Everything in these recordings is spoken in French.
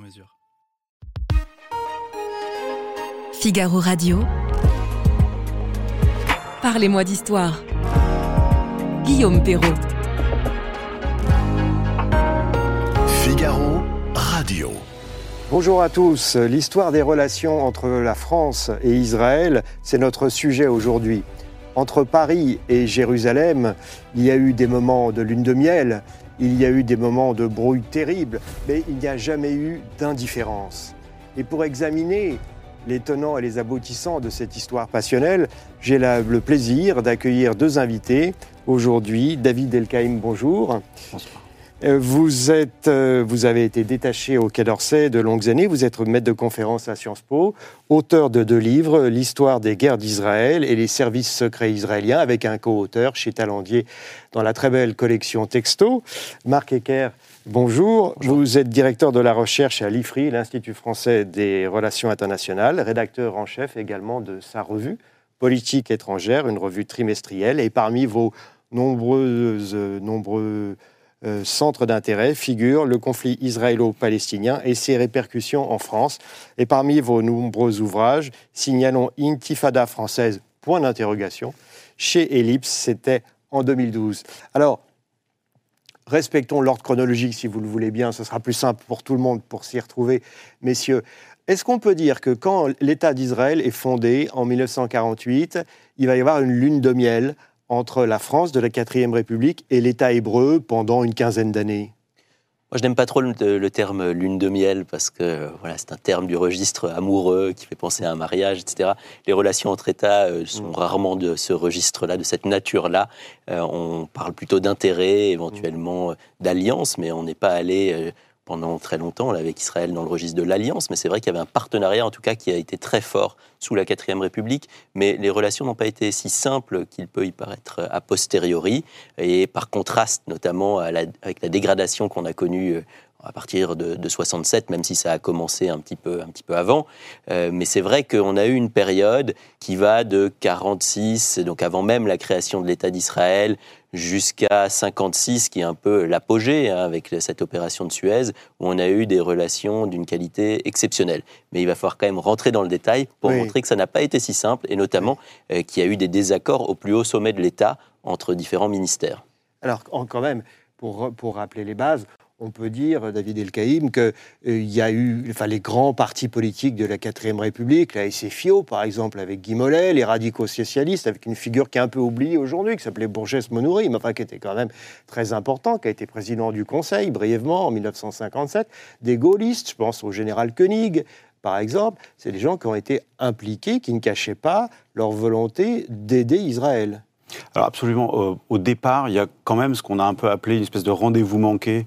mesure. Figaro Radio. Parlez-moi d'histoire. Guillaume Perrault. Figaro Radio. Bonjour à tous. L'histoire des relations entre la France et Israël, c'est notre sujet aujourd'hui. Entre Paris et Jérusalem, il y a eu des moments de lune de miel, il y a eu des moments de brouille terrible, mais il n'y a jamais eu d'indifférence. Et pour examiner les tenants et les aboutissants de cette histoire passionnelle, j'ai le plaisir d'accueillir deux invités. Aujourd'hui, David Elkaïm, bonjour. Euh, Vous, êtes, euh, vous avez été détaché au Quai d'Orsay de longues années. Vous êtes maître de conférence à Sciences Po, auteur de deux livres, L'histoire des guerres d'Israël et les services secrets israéliens, avec un co-auteur chez Talandier dans la très belle collection Texto. Marc Ecker, bonjour. Vous êtes directeur de la recherche à l'IFRI, l'Institut français des relations internationales, rédacteur en chef également de sa revue Politique étrangère, une revue trimestrielle. Et parmi vos nombreuses, nombreux euh, centres d'intérêt figure le conflit israélo-palestinien et ses répercussions en France. Et parmi vos nombreux ouvrages, signalons Intifada française, point d'interrogation. Chez Ellipse, c'était en 2012. Alors, respectons l'ordre chronologique si vous le voulez bien, ce sera plus simple pour tout le monde pour s'y retrouver. Messieurs, est-ce qu'on peut dire que quand l'État d'Israël est fondé en 1948, il va y avoir une lune de miel entre la France de la 4ème République et l'État hébreu pendant une quinzaine d'années Moi, je n'aime pas trop le, le terme lune de miel parce que voilà, c'est un terme du registre amoureux qui fait penser à un mariage, etc. Les relations entre États euh, sont Mm. rarement de ce registre-là, de cette nature-là. Euh, on parle plutôt d'intérêt, éventuellement euh, d'alliance, mais on n'est pas allé pendant très longtemps avec Israël dans le registre de l'alliance. Mais c'est vrai qu'il y avait un partenariat, en tout cas, qui a été très fort sous la 4ème République. Mais les relations n'ont pas été si simples qu'il peut y paraître a posteriori. Et par contraste, notamment avec la dégradation qu'on a connue euh, à partir de, de 67, même si ça a commencé un petit peu, un petit peu avant. Euh, mais c'est vrai qu'on a eu une période qui va de 46, donc avant même la création de l'État d'Israël, jusqu'à 56, qui est un peu l'apogée hein, avec cette opération de Suez, où on a eu des relations d'une qualité exceptionnelle. Mais il va falloir quand même rentrer dans le détail pour Oui. montrer que ça n'a pas été si simple, et notamment euh, qu'il y a eu des désaccords au plus haut sommet de l'État entre différents ministères. Alors, quand même, pour, pour rappeler les bases, on peut dire, David Elkaïm, qu'il y a eu enfin, les grands partis politiques de la 4ème République, la SFIO, par exemple, avec Guy Mollet, les radicaux socialistes, avec une figure qui est un peu oubliée aujourd'hui, qui s'appelait Bourgès Monouri, mais enfin, qui était quand même très important, qui a été président du Conseil brièvement en 1957, des gaullistes, je pense au général Koenig, par exemple, c'est des gens qui ont été impliqués, qui ne cachaient pas leur volonté d'aider Israël. Alors absolument. Au- au départ, il y a quand même ce qu'on a un peu appelé une espèce de rendez-vous manqué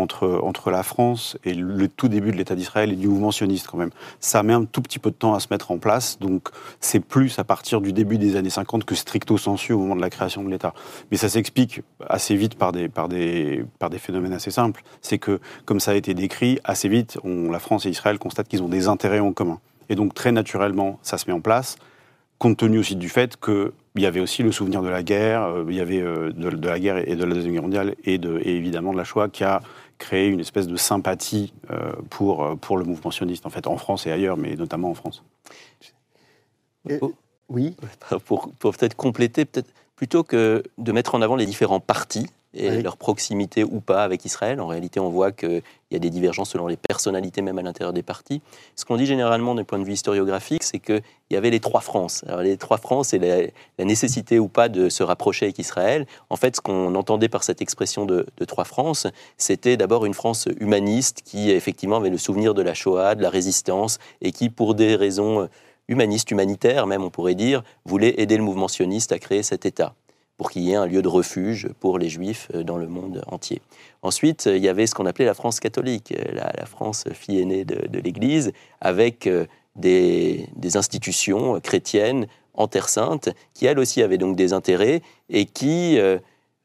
entre, la France et le tout début de l'État d'Israël et du mouvement sioniste quand même. Ça met un tout petit peu de temps à se mettre en place, donc c'est plus à partir du début des années 50 que stricto sensu au moment de la création de l'État. Mais ça s'explique assez vite par des, phénomènes assez simples. C'est que, comme ça a été décrit, assez vite, la France et Israël constatent qu'ils ont des intérêts en commun. Et donc très naturellement, ça se met en place compte tenu aussi du fait qu'il y avait aussi le souvenir de la guerre, euh, il y avait euh, de, de la guerre et de la Deuxième Guerre mondiale et, de, et évidemment de la Shoah qui a créé une espèce de sympathie euh, pour, pour le mouvement sioniste, en fait, en France et ailleurs, mais notamment en France. Et- Oh. Oui, pour, pour peut-être compléter, peut-être plutôt que de mettre en avant les différents partis et Oui. leur proximité ou pas avec Israël, en réalité, on voit qu'il y a des divergences selon les personnalités, même à l'intérieur des partis. Ce qu'on dit généralement d'un point de vue historiographique, c'est qu'il y avait les trois France. Alors, les trois France et la, la nécessité ou pas de se rapprocher avec Israël. En fait, ce qu'on entendait par cette expression de, de trois France, c'était d'abord une France humaniste qui, effectivement, avait le souvenir de la Shoah, de la résistance, et qui, pour des raisons humanistes, humanitaires même, on pourrait dire, voulait aider le mouvement sioniste à créer cet État. Pour qu'il y ait un lieu de refuge pour les juifs dans le monde entier. Ensuite, il y avait ce qu'on appelait la France catholique, la, France fille aînée de, l'Église, avec des, institutions chrétiennes en Terre Sainte, qui elles aussi avaient donc des intérêts et qui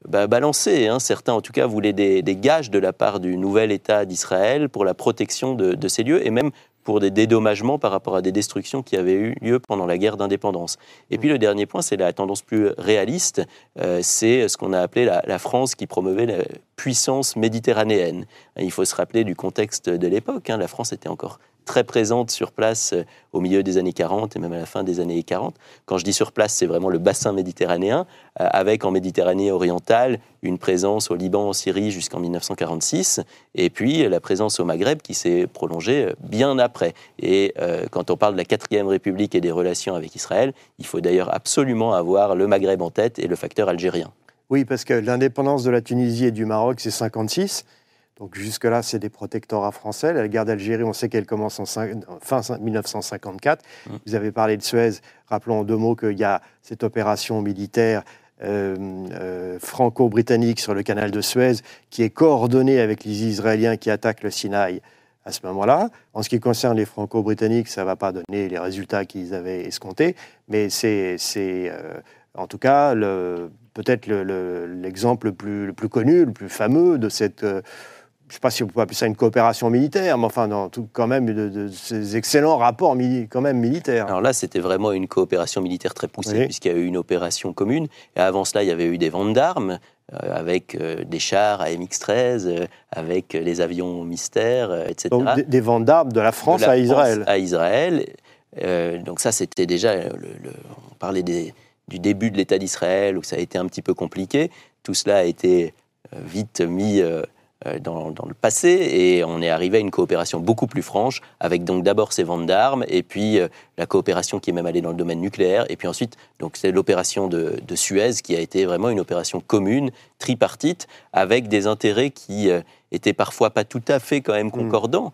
bah, balançaient, hein. certains en tout cas voulaient des, gages de la part du nouvel État d'Israël pour la protection de, de, ces lieux et même pour des dédommagements par rapport à des destructions qui avaient eu lieu pendant la guerre d'indépendance. Et puis le dernier point, c'est la tendance plus réaliste, euh, c'est ce qu'on a appelé la, France qui promeuvait la puissance méditerranéenne. Il faut se rappeler du contexte de l'époque, hein. la France était encore très présente sur place euh, au milieu des années 40 et même à la fin des années 40. Quand je dis sur place, c'est vraiment le bassin méditerranéen, euh, avec en Méditerranée orientale une présence au Liban, en Syrie jusqu'en 1946, et puis la présence au Maghreb qui s'est prolongée euh, bien après. Et quand on parle de la quatrième République et des relations avec Israël, il faut d'ailleurs absolument avoir le Maghreb en tête et le facteur algérien. Oui, parce que l'indépendance de la Tunisie et du Maroc, c'est 56. Donc jusque-là, c'est des protectorats français. La guerre d'Algérie, on sait qu'elle commence en fin 1954. Mmh. Vous avez parlé de Suez. Rappelons en deux mots qu'il y a cette opération militaire euh, euh, franco-britannique sur le canal de Suez qui est coordonnée avec les Israéliens qui attaquent le Sinaï à ce moment-là. En ce qui concerne les franco-britanniques, ça ne va pas donner les résultats qu'ils avaient escomptés, mais c'est euh, en tout cas peut-être l'exemple le, plus, le, plus, connu, le plus fameux de cette je ne sais pas si on peut appeler ça une coopération militaire, mais enfin, dans tout, quand même, de, ces excellents rapports quand même militaires. Alors là, c'était vraiment une coopération militaire très poussée, puisqu'il y a eu une opération commune. Et avant cela, il y avait eu des ventes d'armes, euh, avec euh, des chars à MX-13, euh, avec les avions mystères, etc. Donc des, ventes d'armes de la France à Israël. à Israël. donc ça, c'était déjà, on parlait des, du début de l'État d'Israël, où ça a été un petit peu compliqué. Tout cela a été vite mis euh, dans, le passé et on est arrivé à une coopération beaucoup plus franche avec donc d'abord ces ventes d'armes et puis euh, la coopération qui est même allée dans le domaine nucléaire et puis ensuite donc c'est l'opération de, Suez qui a été vraiment une opération commune tripartite avec des intérêts qui euh, étaient parfois pas tout à fait quand même mm. concordants.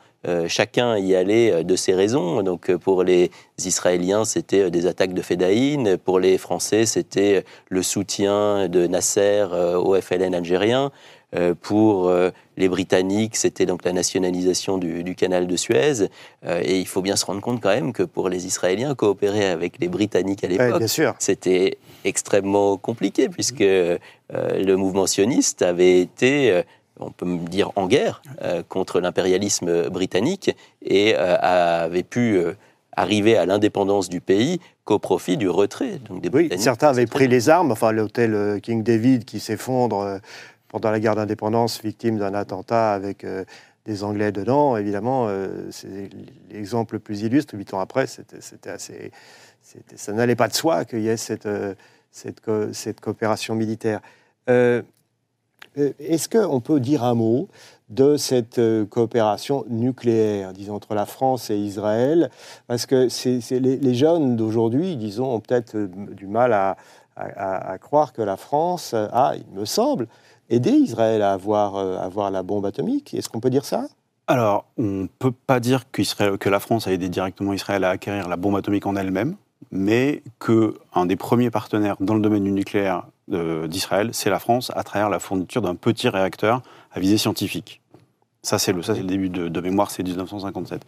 chacun y allait de ses raisons. Donc pour les Israéliens, c'était des attaques de Fedaïn. Pour les Français, c'était le soutien de Nasser au FLN algérien. Euh, pour euh, les Britanniques, c'était donc la nationalisation du, canal de Suez. Euh, et il faut bien se rendre compte quand même que pour les Israéliens, coopérer avec les Britanniques à l'époque, c'était extrêmement compliqué, puisque le mouvement sioniste avait été on peut me dire en guerre contre l'impérialisme britannique et avait pu arriver à l'indépendance du pays qu'au profit du retrait. Donc des oui, certains avaient pris les armes, enfin l'hôtel King David qui s'effondre pendant la guerre d'indépendance, victime d'un attentat avec euh, des Anglais dedans, évidemment, euh, c'est l'exemple le plus illustre. Huit ans après, c'était ça n'allait pas de soi qu'il y ait cette, euh, coopération militaire. Est-ce qu'on peut dire un mot de cette coopération nucléaire, disons, entre la France et Israël? Parce que les, jeunes d'aujourd'hui, disons, ont peut-être du mal à, à, croire que la France a, il me semble, aider Israël à avoir, euh, la bombe atomique Est-ce qu'on peut dire ça? Alors, on ne peut pas dire que la France a aidé directement Israël à acquérir la bombe atomique en elle-même, mais qu'un des premiers partenaires dans le domaine du nucléaire euh, d'Israël, c'est la France, à travers la fourniture d'un petit réacteur à visée scientifique. Ça, c'est le, le début de, de mémoire, c'est 1957.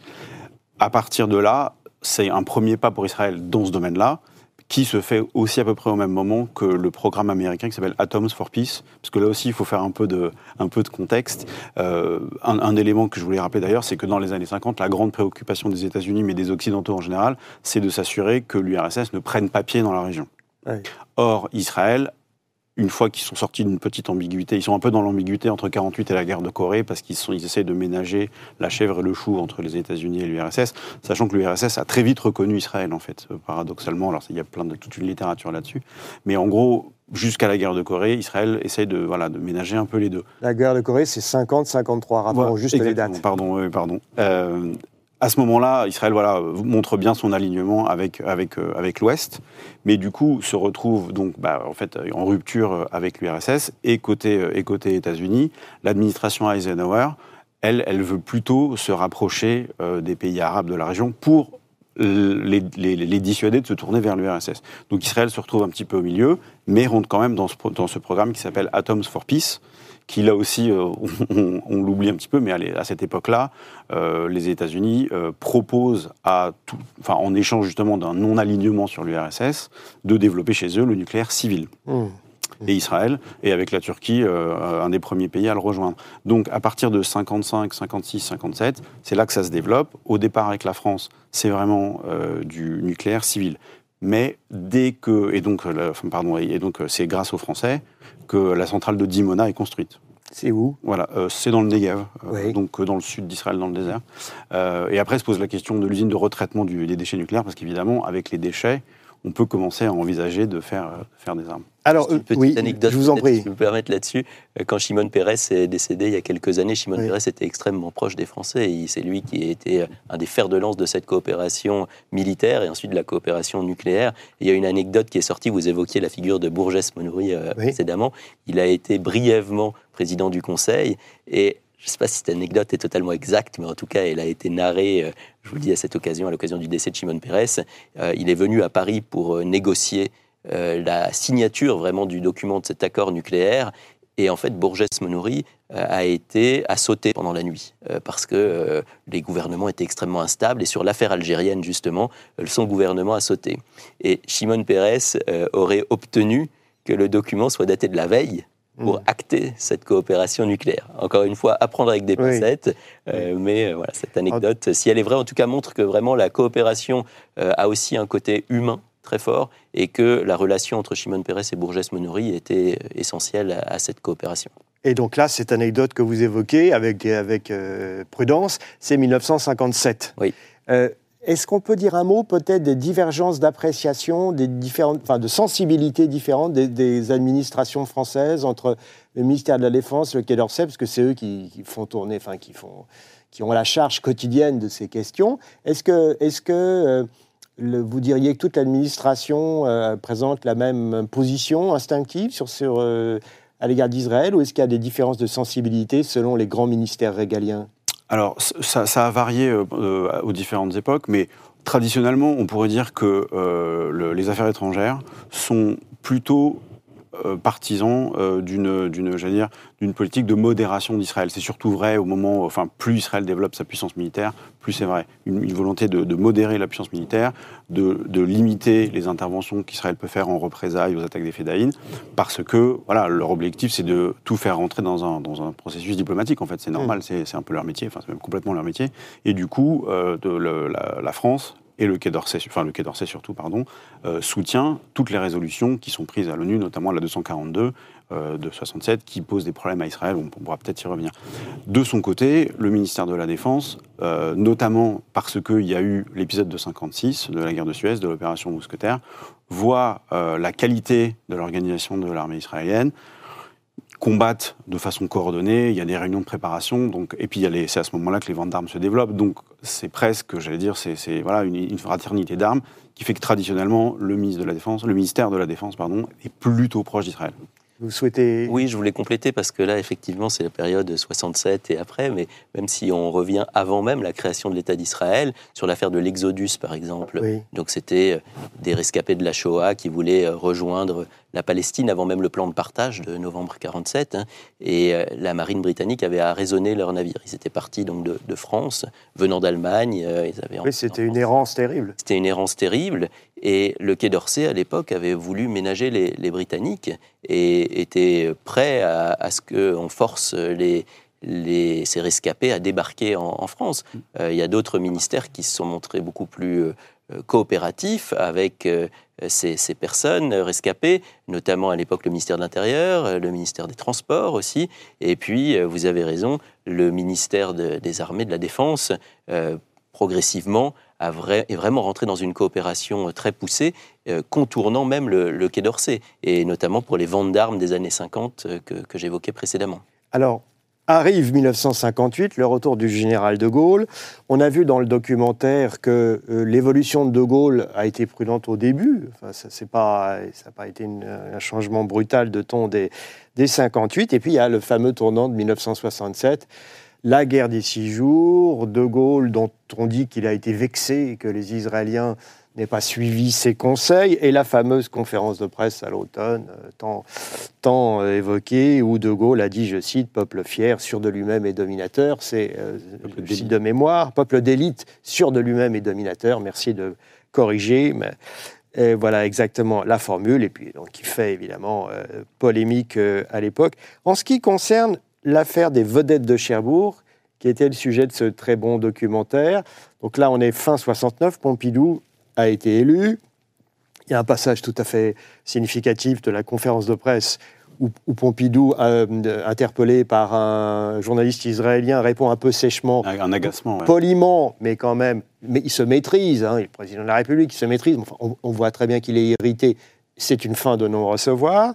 À partir de là, c'est un premier pas pour Israël dans ce domaine-là qui se fait aussi à peu près au même moment que le programme américain qui s'appelle Atoms for Peace, parce que là aussi il faut faire un peu de, un peu de contexte. Euh, un, élément que je voulais rappeler d'ailleurs, c'est que dans les années 50, la grande préoccupation des États-Unis, mais des Occidentaux en général, c'est de s'assurer que l'URSS ne prenne pas pied dans la région. Or, Israël une fois qu'ils sont sortis d'une petite ambiguïté, ils sont un peu dans l'ambiguïté entre 48 et la guerre de Corée parce qu'ils ils essayent de ménager la chèvre et le chou entre les États-Unis et l'URSS, sachant que l'URSS a très vite reconnu Israël en fait, euh, paradoxalement. Alors il y a plein de toute une littérature là-dessus, mais en gros. Jusqu'à la guerre de Corée, Israël essaye de, voilà, de ménager un peu les deux. La guerre de Corée, c'est 50-53, rappelons juste les dates. Pardon, pardon. Euh, à ce moment-là, Israël voilà, montre bien son alignement avec, avec, euh, avec l'Ouest, mais du coup se retrouve donc bah, en, fait, en rupture avec l'URSS et côté, euh, et côté États-Unis, l'administration Eisenhower, elle, elle veut plutôt se rapprocher euh, des pays arabes de la région pour les, les, dissuader de se tourner vers l'URSS. Donc Israël se retrouve un petit peu au milieu, mais rentre quand même dans ce, dans ce programme qui s'appelle Atoms for Peace, qui là aussi, euh, on, l'oublie un petit peu, mais à, cette époque-là, euh, les États-Unis euh, proposent, à tout, enfin, en échange justement d'un non-alignement sur l'URSS, de développer chez eux le nucléaire civil. Mmh. Et Israël, et avec la Turquie, un des premiers pays à le rejoindre. Donc à partir de 55, 56, 57, c'est là que ça se développe. Au départ avec la France, c'est vraiment du nucléaire civil. Mais dès que, et donc, pardon, et donc c'est grâce aux Français que la centrale de Dimona est construite. C'est où? Voilà, euh, c'est dans le Negev, euh, donc euh, dans le sud d'Israël, dans le désert. et après se pose la question de l'usine de retraitement des déchets nucléaires, parce qu'évidemment, avec les déchets, on peut commencer à envisager de faire, faire des armes. Alors, une petite oui, anecdote, je vous en prie. Si vous me permettre là-dessus, quand Shimon Peres est décédé il y a quelques années, Shimon Peres était extrêmement proche des Français. Et c'est lui qui a été un des fers de lance de cette coopération militaire et ensuite de la coopération nucléaire. il y a une anecdote qui est sortie, vous évoquiez la figure de Bourges Monouri précédemment. Il a été brièvement président du Conseil et je ne sais pas si cette anecdote est totalement exacte, mais en tout cas, elle a été narrée, euh, je vous le dis à cette occasion, à l'occasion du décès de Shimon Peres. Euh, il est venu à Paris pour euh, négocier la signature vraiment du document de cet accord nucléaire. Et en fait, Bourges Monouri a été à sauter pendant la nuit parce que les gouvernements étaient extrêmement instables. Et sur l'affaire algérienne, justement, son gouvernement a sauté. Et Shimon Peres aurait obtenu que le document soit daté de la veille pour mm. acter cette coopération nucléaire. Encore une fois, apprendre avec des pincettes, euh, mais euh, voilà, cette anecdote, si elle est vraie, en tout cas montre que vraiment la coopération euh, a aussi un côté humain très fort et que la relation entre Shimon Peres et Bourges Monouri était essentielle à, cette coopération. Et donc là, cette anecdote que vous évoquez avec, avec prudence, c'est 1957. Oui. Est-ce qu'on peut dire un mot peut-être des divergences d'appréciation, des différentes, enfin, de sensibilités différentes des, administrations françaises entre le ministère de la Défense, le Quai d'Orsay, parce que c'est eux qui, font tourner, enfin qui font, qui ont la charge quotidienne de ces questions. Est-ce que, est-ce que euh, vous diriez que toute l'administration euh, présente la même position instinctive sur, euh, à l'égard d'Israël, ou est-ce qu'il y a des différences de sensibilité selon les grands ministères régaliens? Alors, ça, a varié euh, euh, aux différentes époques, mais traditionnellement, on pourrait dire que euh, les affaires étrangères sont plutôt euh, partisans euh, d'une, d'une, dire, d'une politique de modération d'Israël. C'est surtout vrai au moment, enfin, plus Israël développe sa puissance militaire, plus c'est vrai. Une, volonté de, modérer la puissance militaire, de, de, limiter les interventions qu'Israël peut faire en représailles aux attaques des Fédayines, parce que, voilà, leur objectif, c'est de tout faire rentrer dans un, dans un processus diplomatique. En fait, c'est normal, mm. c'est, c'est un peu leur métier, enfin, c'est même complètement leur métier. Et du coup, euh, de, la, la France et le Quai d'Orsay, enfin le Quai d'Orsay surtout, pardon, euh, soutient toutes les résolutions qui sont prises à l'ONU, notamment la 242 euh, de 67, qui pose des problèmes à Israël. On pourra peut-être y revenir. De son côté, le ministère de la Défense, euh, notamment parce qu'il y a eu l'épisode de 56 de la guerre de Suez, de l'opération Mousquetaire, voit la qualité de l'organisation de l'armée israélienne, combattent de façon coordonnée, il y a des réunions de préparation, donc, et puis c'est à ce moment-là que les ventes d'armes se développent, donc c'est presque, j'allais dire, c'est voilà, une, fraternité d'armes qui fait que traditionnellement, le, ministre de la Défense, le ministère de la Défense pardon, est plutôt proche d'Israël. Vous souhaitez... Oui, je voulais compléter parce que là, effectivement, c'est la période 67 et après, mais même si on revient avant même la création de l'État d'Israël, sur l'affaire de l'Exodus, par exemple, donc c'était des rescapés de la Shoah qui voulaient euh, rejoindre la Palestine avant même le plan de partage de novembre 47, hein, et euh, la marine britannique avait arraisonné leurs navires. Ils étaient partis donc de, France, venant d'Allemagne. ils avaient oui, c'était une errance terrible. C'était une errance terrible, et le Quai d'Orsay, à l'époque, avait voulu ménager les, Britanniques et était prêt à, ce qu'on force les, les, ces rescapés à débarquer en, France. Mm. Euh, il y a d'autres ministères qui se sont montrés beaucoup plus euh, coopératifs avec euh, ces, personnes rescapées, notamment à l'époque le ministère de l'Intérieur, le ministère des Transports aussi, et puis, vous avez raison, le ministère des Armées, de la Défense, progressivement est vraiment rentré dans une coopération euh, très poussée, euh, contournant même le, Quai d'Orsay, et notamment pour les ventes d'armes des années 50 euh, que, j'évoquais précédemment. Alors, Arrive 1958, le retour du général de Gaulle. On a vu dans le documentaire que l'évolution de de Gaulle a été prudente au début. Enfin, ça n'a pas, pas, été un changement brutal de ton des, des 58. Et puis il y a le fameux tournant de 1967 la guerre des six jours, De Gaulle, dont on dit qu'il a été vexé et que les Israéliens n'aient pas suivi ses conseils, et la fameuse conférence de presse à l'automne, euh, tant, tant euh, évoquée, où De Gaulle a dit, je cite, peuple fier, sûr de lui-même et dominateur, c'est, euh, je cite de mémoire, peuple d'élite, sûr de lui-même et dominateur, merci de corriger, mais et voilà exactement la formule, et puis donc qui fait évidemment euh, polémique euh, à l'époque. En ce qui concerne l'affaire des vedettes de Cherbourg, qui était le sujet de ce très bon documentaire, donc là on est fin 69, Pompidou a été élu. Il y a un passage tout à fait significatif de la conférence de presse où, où Pompidou, euh, interpellé par un journaliste israélien, répond un peu sèchement Un, agacement. ouais. poliment, mais quand même, mais il se maîtrise, hein, il est le président de la République, il se maîtrise, Enfin, on, on voit très bien qu'il est irrité, c'est une fin de non-recevoir.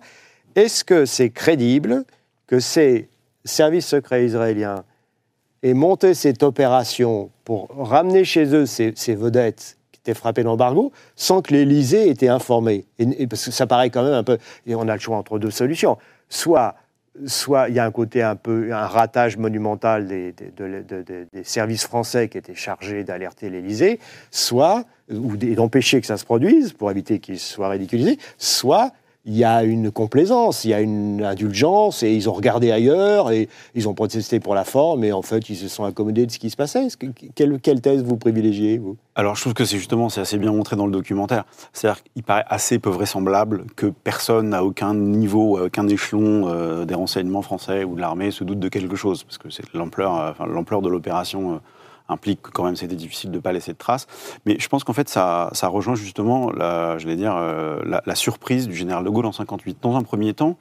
Est-ce que c'est crédible que ces services secrets israéliens aient monté cette opération pour ramener chez eux ces, ces vedettes qui étaient frappées d'embargo sans que l'Élysée ait été informé et, parce que ça paraît quand même un peu... Et on a le choix entre deux solutions. Soit soit il y a un côté un peu, un ratage monumental des, des- de- de- de- des services français qui étaient chargés d'alerter l'Élysée, soit, ou d'empêcher que ça se produise pour éviter qu'il soit ridiculisé, soit il y a une complaisance, il y a une indulgence, et ils ont regardé ailleurs, et ils ont protesté pour la forme, et en fait, ils se sont accommodés de ce qui se passait. Quelle, thèse vous privilégiez, vous? Alors, je trouve que c'est justement, c'est assez bien montré dans le documentaire. C'est-à-dire qu'il paraît assez peu vraisemblable que personne à aucun niveau, à aucun échelon euh, des renseignements français ou de l'armée se doute de quelque chose, parce que c'est l'ampleur, euh, de l'opération euh, implique que quand même c'était difficile de ne pas laisser de traces. Mais je pense qu'en fait, ça, ça rejoint justement, la, je vais dire, euh, la, surprise du général de Gaulle en 58. Dans un premier temps,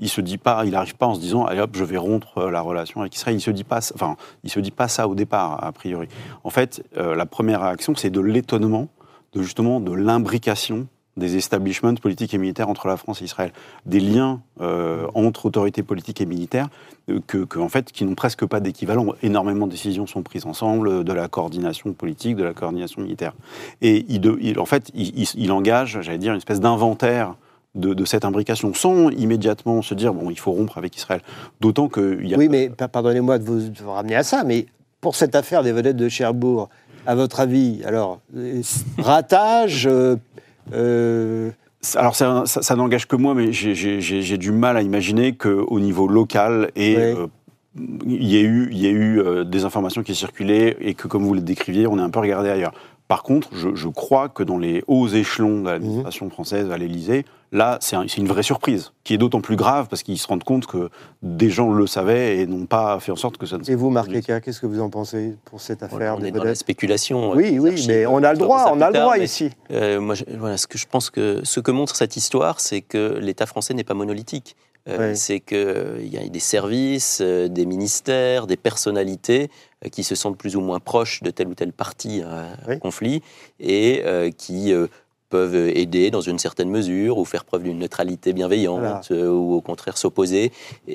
il se dit pas, il n'arrive pas en se disant, allez hop, je vais rompre euh, la relation avec Israël. Il se dit pas, enfin, il se dit pas ça au départ, a priori. En fait, euh, la première réaction, c'est de l'étonnement, de justement de l'imbrication des establishments politiques et militaires entre la France et Israël, des liens euh, entre autorités politiques et militaires euh, que, en fait, qui n'ont presque pas d'équivalent. Énormément de décisions sont prises ensemble, euh, de la coordination politique, de la coordination militaire. Et il, en fait, il, engage, j'allais dire, une espèce d'inventaire de, cette imbrication, sans immédiatement se dire bon, il faut rompre avec Israël. D'autant qu'il y a Oui, mais pa- pardonnez-moi de vous, ramener à ça, mais pour cette affaire des vedettes de Cherbourg, à votre avis, alors, ratage, euh, Alors ça, ça- ça n'engage que moi, mais j'ai- du mal à imaginer qu'au niveau local, et, euh, il y ait eu, il y ait eu euh, des informations qui circulaient et que, comme vous le décriviez, on est un peu regardé ailleurs. Par contre, je, je crois que dans les hauts échelons de l'administration française à l'Élysée, là, c'est un- c'est une vraie surprise, qui est d'autant plus grave parce qu'ils se rendent compte que des gens le savaient et n'ont pas fait en sorte que ça ne se et vous, Marc qu'est-ce que vous en pensez pour cette affaire on des est dans la spéculation. euh, Oui, oui, archives. mais on a le droit, on a le droit mais, ici. euh, moi, je- voilà, ce que je pense que ce que montre cette histoire, c'est que l'État français n'est pas monolithique. Euh. C'est qu'il y a des services, euh, des ministères, des personnalités euh, qui se sentent plus ou moins proches de tel ou tel parti euh, Oui. au conflit et euh, qui euh, peuvent aider dans une certaine mesure ou faire preuve d'une neutralité bienveillante Voilà. euh, ou au contraire s'opposer.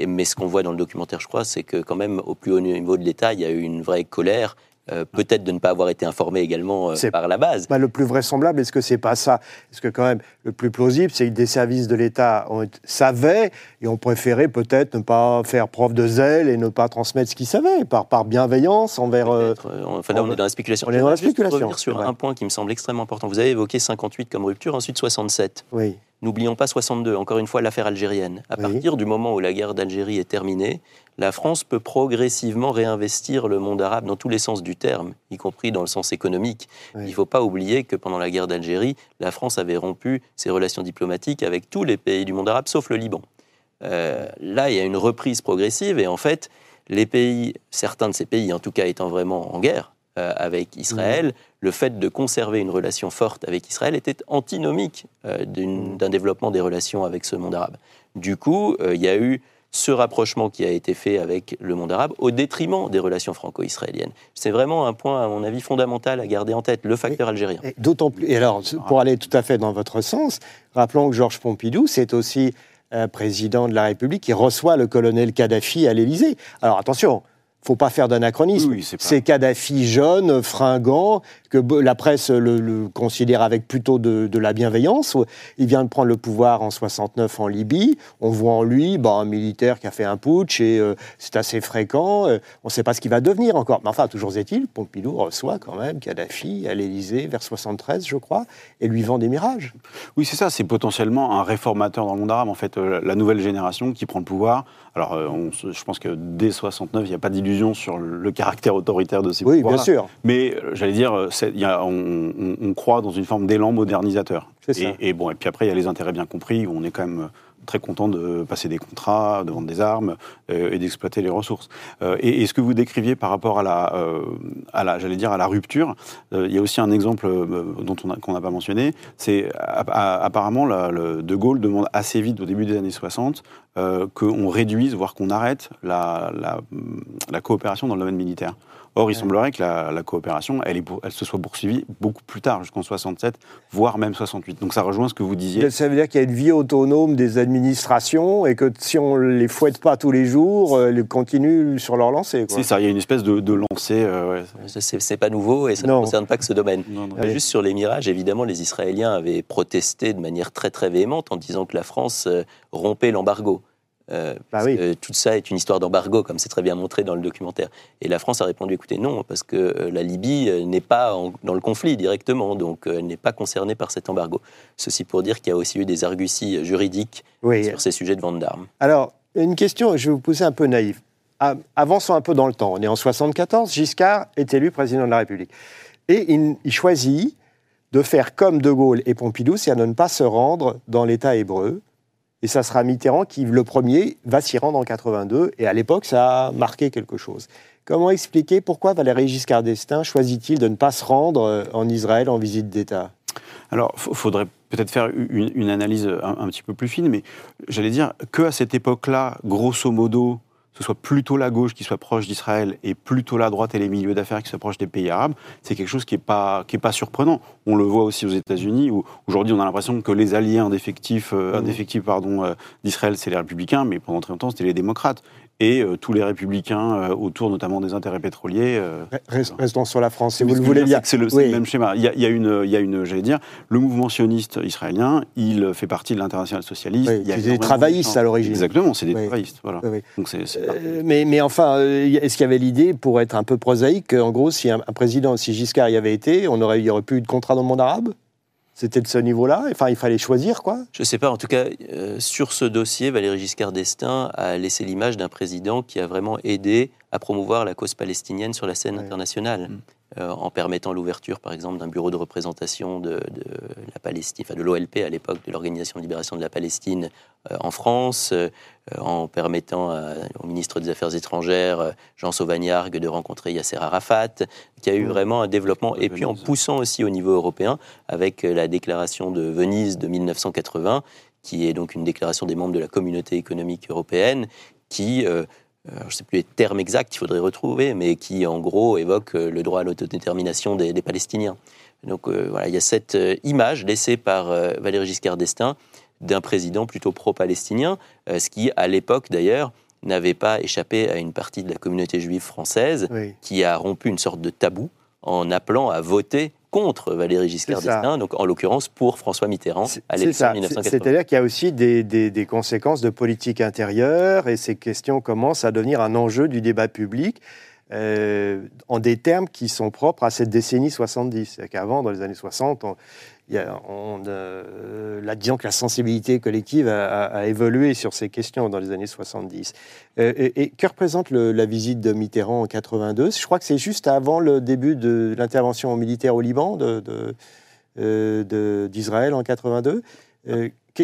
Mais ce qu'on voit dans le documentaire, je crois, c'est que quand même au plus haut niveau de l'État, il y a eu une vraie colère, euh, peut-être de ne pas avoir été informé également euh, par la base. Bah, le plus vraisemblable, est-ce que c'est pas ça? Est-ce que quand même, le plus plausible, c'est que des services de l'État savaient et ont préféré peut-être ne pas faire preuve de zèle et ne pas transmettre ce qu'ils savaient, par, par bienveillance envers... euh, Enfin, là, on on- est dans la spéculation. on est dans la spéculation, revenir sur un point qui me semble extrêmement important. Vous avez évoqué 58 comme rupture, ensuite 67. oui. N'oublions pas 62, encore une fois l'affaire algérienne. À Oui. partir du moment où la guerre d'Algérie est terminée, la France peut progressivement réinvestir le monde arabe dans tous les sens du terme, y compris dans le sens économique. Oui. Il ne faut pas oublier que pendant la guerre d'Algérie, la France avait rompu ses relations diplomatiques avec tous les pays du monde arabe, sauf le Liban. Euh, là, il y a une reprise progressive et en fait, les pays, certains de ces pays en tout cas étant vraiment en guerre euh, avec Israël, le fait de conserver une relation forte avec Israël était antinomique euh, d'un développement des relations avec ce monde arabe. Du coup, il y a eu ce rapprochement qui a été fait avec le monde arabe au détriment des relations franco-israéliennes. C'est vraiment un point, à mon avis, fondamental à garder en tête, le facteur algérien. Et D'autant plus. Et alors, pour aller tout à fait dans votre sens, rappelons que Georges Pompidou, c'est aussi un président de la République qui reçoit le colonel Kadhafi à l'Élysée. Alors attention, faut pas faire d'anachronisme. Oui, c'est pas- Kadhafi jeune, fringant, que la presse le, le considère avec plutôt de, de la bienveillance. Il vient de prendre le pouvoir en 69 en Libye. On voit en lui bah, un militaire qui a fait un putsch et euh, c'est assez fréquent. Euh, on ne sait pas ce qu'il va devenir encore. Mais enfin, toujours est-il, Pompidou reçoit quand même Kadhafi à l'Élysée vers 73, je crois, et lui vend des mirages. Oui, c'est ça, c'est potentiellement un réformateur dans le monde arabe, en fait, euh, la nouvelle génération qui prend le pouvoir. Alors, on je pense que dès 69, il n'y a pas d'illusion sur le, caractère autoritaire de ces Oui, pouvoirs. bien sûr. Mais euh, j'allais dire, euh, y a- on, on- on croit dans une forme d'élan modernisateur. C'est ça. Et, et bon, et puis après, il y a les intérêts bien compris, où on est quand même euh, très content de passer des contrats, de vendre des armes euh, et d'exploiter les ressources. Euh, et, ce que vous décriviez par rapport à la, euh, j'allais dire, à la rupture, il y a aussi un exemple dont qu'on n'a pas mentionné. C'est apparemment De Gaulle demande assez vite, au début des années 60, euh, qu'on réduise, voire qu'on arrête la, la coopération dans le domaine militaire. Or, il semblerait que la, la coopération, elle, est pour- elle se soit poursuivie beaucoup plus tard, jusqu'en 67, voire même 68. Donc ça rejoint ce que vous disiez. Ça veut dire qu'il y a une vie autonome des administrations et que si on ne les fouette pas tous les jours, euh, ils continuent sur leur lancée. C'est ça, il y a une espèce de, de lancée. euh, ouais. C'est pas nouveau et ça Non. ne concerne pas que ce domaine. Non, non. Mais Allez. juste sur les mirages, évidemment, les Israéliens avaient protesté de manière très très véhémente en disant que la France euh, rompait l'embargo. Euh, Bah parce oui. que tout ça est une histoire d'embargo, comme c'est très bien montré dans le documentaire. Et la France a répondu écoutez, non, parce que euh, la Libye euh, n'est pas en- dans le conflit directement, donc elle n'est pas concernée par cet embargo. Ceci pour dire qu'il y a aussi eu des arguties juridiques Oui. sur ces sujets de vente d'armes. Alors, une question, je vais vous poser un peu naïf. A- Avançons un peu dans le temps. On est en 74, Giscard est élu président de la République. Et il, il choisit de faire comme De Gaulle et Pompidou, c'est-à-dire de ne pas se rendre dans l'État hébreu. Et ça sera Mitterrand qui, le premier, va s'y rendre en 82. Et à l'époque, ça a marqué quelque chose. Comment expliquer pourquoi Valéry Giscard d'Estaing choisit-il de ne pas se rendre euh, en Israël en visite d'État? Alors, il faudrait peut-être faire une, analyse un, un petit peu plus fine, mais j'allais dire que à cette époque-là, grosso modo, ce soit plutôt la gauche qui soit proche d'Israël et plutôt la droite et les milieux d'affaires qui soient proches des pays arabes, c'est quelque chose qui n'est pas, qui est pas surprenant. On le voit aussi aux États-Unis, où aujourd'hui on a l'impression que les alliés indéfectifs, euh, indéfectifs pardon, euh, d'Israël, c'est les républicains, mais pendant très longtemps c'était les démocrates. Et euh, tous les républicains euh, autour notamment des intérêts pétroliers. euh, Rest- Restons sur la France, si vous le voulez bien. c'est le, c'est Oui. le même schéma. Il y a, il y a une, il y a une j'allais dire, le mouvement sioniste israélien, il fait partie de l'international socialiste. Oui, il y a des travaillistes de- à l'origine. Exactement, c'est des Oui. travaillistes. Voilà. Donc c'est Euh, mais, mais enfin, est-ce qu'il y avait l'idée, pour être un peu prosaïque, en gros, si un, un président, si Giscard y avait été, on aurait, il n'y aurait plus eu de contrat dans le monde arabe? C'était de ce niveau-là Enfin, il fallait choisir, quoi Je ne sais pas, en tout cas, euh, sur ce dossier, Valéry Giscard d'Estaing a laissé l'image d'un président qui a vraiment aidé à promouvoir la cause palestinienne sur la scène Ouais. internationale, Mm. Euh, en permettant l'ouverture, par exemple, d'un bureau de représentation de, de la Palestine, enfin de l'OLP à l'époque, de l'Organisation de libération de la Palestine euh, en France, euh, en permettant à- au ministre des Affaires étrangères, Jean Sauvagnargues, de rencontrer Yasser Arafat, qui a eu Mm. vraiment un développement, et puis en poussant aussi au niveau européen, avec la déclaration de Venise de 1980, qui est donc une déclaration des membres de la communauté économique européenne, qui, je ne sais plus les termes exacts, il faudrait retrouver, mais qui en gros évoque euh, le droit à l'autodétermination des, des Palestiniens. Donc euh, voilà, il y a cette euh, image laissée par euh, Valéry Giscard d'Estaing d'un président plutôt pro-palestinien, euh, ce qui, à l'époque d'ailleurs, n'avait pas échappé à une partie de la communauté juive française Oui. qui a rompu une sorte de tabou en appelant à voter contre Valéry Giscard d'Estaing, donc en l'occurrence pour François Mitterrand à l'élection ça. de 1980. C'est-à-dire qu'il y a aussi des, des- des conséquences de politique intérieure et ces questions commencent à devenir un enjeu du débat public euh, en des termes qui sont propres à cette décennie 70. C'est-à-dire qu'avant, dans les années 60, on, a- euh, que la sensibilité collective a, évolué sur ces questions dans les années 70. Euh, et, que représente la visite de Mitterrand en 82 Je crois que c'est juste avant le début de l'intervention militaire au Liban de- de, euh, de- d'Israël en 82.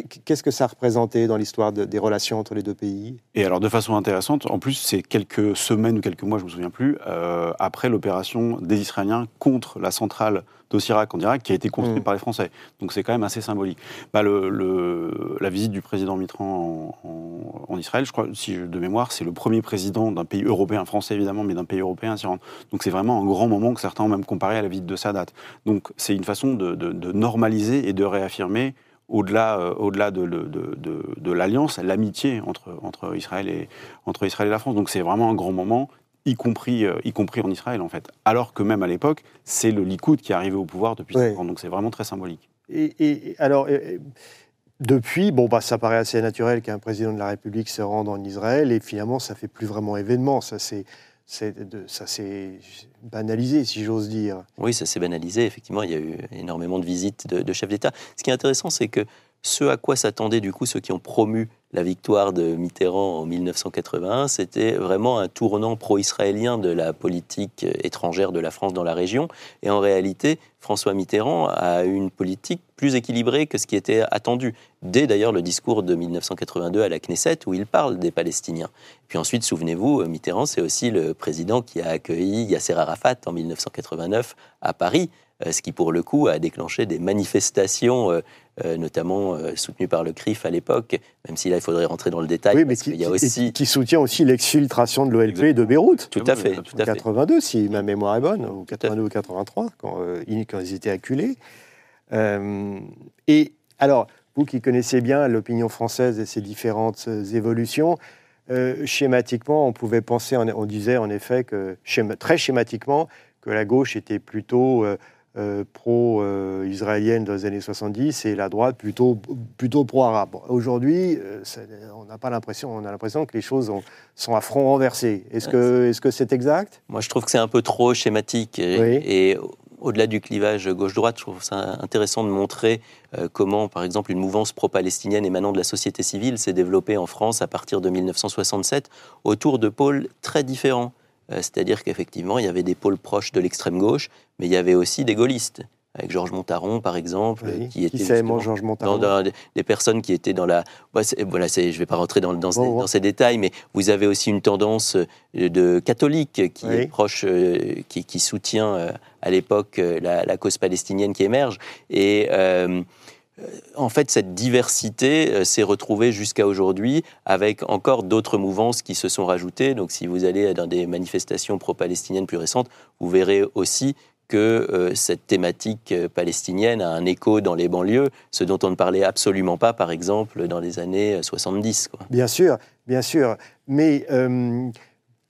Qu'est- Qu'est-ce que ça représentait dans l'histoire de- des relations entre les deux pays? Et alors, de façon intéressante, en plus, c'est quelques semaines ou quelques mois, je ne me souviens plus, euh, après l'opération des Israéliens contre la centrale d'Osirak en Irak, qui a été construite Mm. par les Français. Donc, c'est quand même assez symbolique. Bah, le, le- la visite du président Mitterrand en, en- en Israël, je crois, si je- de mémoire, c'est le premier président d'un pays européen, français évidemment, mais d'un pays européen à s'y rendre. Donc, c'est vraiment un grand moment que certains ont même comparé à la visite de Sadat. Donc, c'est une façon de, de- de normaliser et de réaffirmer au-delà euh, au-delà de, de- de- de- l'alliance, l'amitié entre, entre, Israël et, entre Israël et la France. Donc c'est vraiment un grand moment y compris, euh, y compris en Israël en fait. Alors que même à l'époque, c'est le Likoud qui est arrivé au pouvoir depuis Ouais. 5 ans, donc c'est vraiment très symbolique. Et, et- alors, depuis, bon, bah, ça paraît assez naturel qu'un président de la République se rende en Israël, et finalement, ça fait plus vraiment événement. Ça c'est ça s'est banalisé, si j'ose dire. Oui, ça s'est banalisé. Effectivement, il y a eu énormément de visites de chefs d'État. Ce qui est intéressant, c'est que ce à quoi s'attendaient du coup ceux qui ont promu la victoire de Mitterrand en 1981, c'était vraiment un tournant pro-israélien de la politique étrangère de la France dans la région. Et en réalité, François Mitterrand a une politique plus équilibrée que ce qui était attendu, dès d'ailleurs le discours de 1982 à la Knesset, où il parle des Palestiniens. Puis ensuite, souvenez-vous, Mitterrand, c'est aussi le président qui a accueilli Yasser Arafat en 1989 à Paris, euh, ce qui pour le coup a déclenché des manifestations, euh, notamment euh, soutenues par le CRIF à l'époque, même si là il faudrait rentrer dans le détail, oui, mais parce qui, qu'il y a aussi... qui soutient aussi l'exfiltration de l'OLP de. Beyrouth. Tout à fait, tout En à fait. 82, si ma mémoire est bonne, ou fait. 82 ou 83, quand, euh, ils, quand ils étaient acculés. Euh, et alors, vous qui connaissez bien l'opinion française et ses différentes euh, évolutions, euh, schématiquement, on pouvait penser, en- on disait en effet que, très schématiquement, que la gauche était plutôt euh, euh, pro-israélienne dans les années 70 et la droite plutôt, plutôt pro-arabe. Aujourd'hui, euh, on n'a pas l'impression, on a l'impression que les choses ont- sont à front renversé. Est-ce que c'est exact? Moi, je trouve que c'est un peu trop schématique. Et, Oui. et au-delà du clivage gauche-droite, je trouve ça intéressant de montrer euh, comment, par exemple, une mouvance pro-palestinienne émanant de la société civile s'est développée en France à partir de 1967 autour de pôles très différents. Euh, C'est-à-dire qu'effectivement, il y avait des pôles proches de l'extrême gauche, mais il y avait aussi des gaullistes, avec Georges Montaron, par exemple, Oui. qui était Qui Georges Montaron dans des- des personnes qui étaient dans la. Voilà, je ne vais pas rentrer dans, dans, ces, Bon, détails, mais vous avez aussi une tendance euh, de catholique qui Oui. est proche, euh, qui, qui soutient à l'époque la, la cause palestinienne qui émerge. Et. euh, en fait, cette diversité euh, s'est retrouvée jusqu'à aujourd'hui avec encore d'autres mouvances qui se sont rajoutées. Donc, si vous allez dans des manifestations pro-palestiniennes plus récentes, vous verrez aussi que euh, cette thématique euh, palestinienne a un écho dans les banlieues, ce dont on ne parlait absolument pas, par exemple, dans les années euh, 70. Quoi. Bien sûr, bien sûr. Mais euh,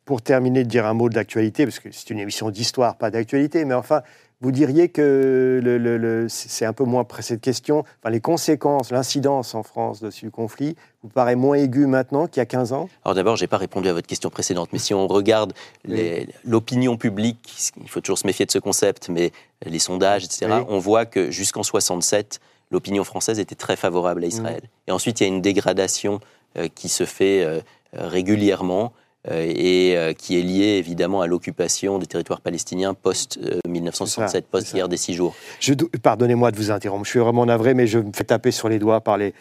pour terminer de dire un mot de l'actualité, parce que c'est une émission d'histoire, pas d'actualité, mais enfin, vous diriez que le, le- le- c'est un peu moins près cette question. Enfin, les conséquences, l'incidence en France de ce conflit vous paraît moins aiguë maintenant qu'il y a 15 ans? Alors d'abord, je n'ai pas répondu à votre question précédente, mais si on regarde l'opinion publique, il faut toujours se méfier de ce concept, mais les sondages, etc., Oui. on voit que jusqu'en 67, l'opinion française était très favorable à Israël. Et ensuite, il y a une dégradation euh, qui se fait euh, régulièrement et euh, qui est liée évidemment à l'occupation des territoires palestiniens post-1967, c'est post-guerre des six jours. Pardonnez-moi de vous interrompre, je suis vraiment navré, mais je me fais taper sur les doigts par les,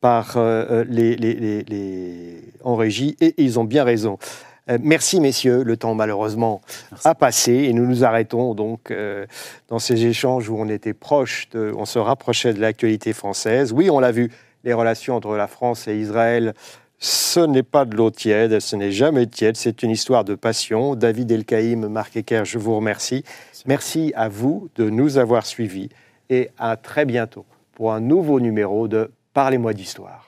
par, euh, euh, les, les- les- les- en régie, et ils ont bien raison. Euh, merci, messieurs. Le temps, malheureusement, a passé, et nous nous arrêtons donc euh, dans ces échanges où on était proche, de, on se rapprochait de l'actualité française. Oui, on l'a vu, les relations entre la France et Israël, ce n'est pas de l'eau tiède, ce n'est jamais tiède, c'est une histoire de passion. David Elkaïm, Marc Ecker, je vous remercie. Merci à vous de nous avoir suivis et à très bientôt pour un nouveau numéro de Parlez-moi d'histoire.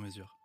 mesure.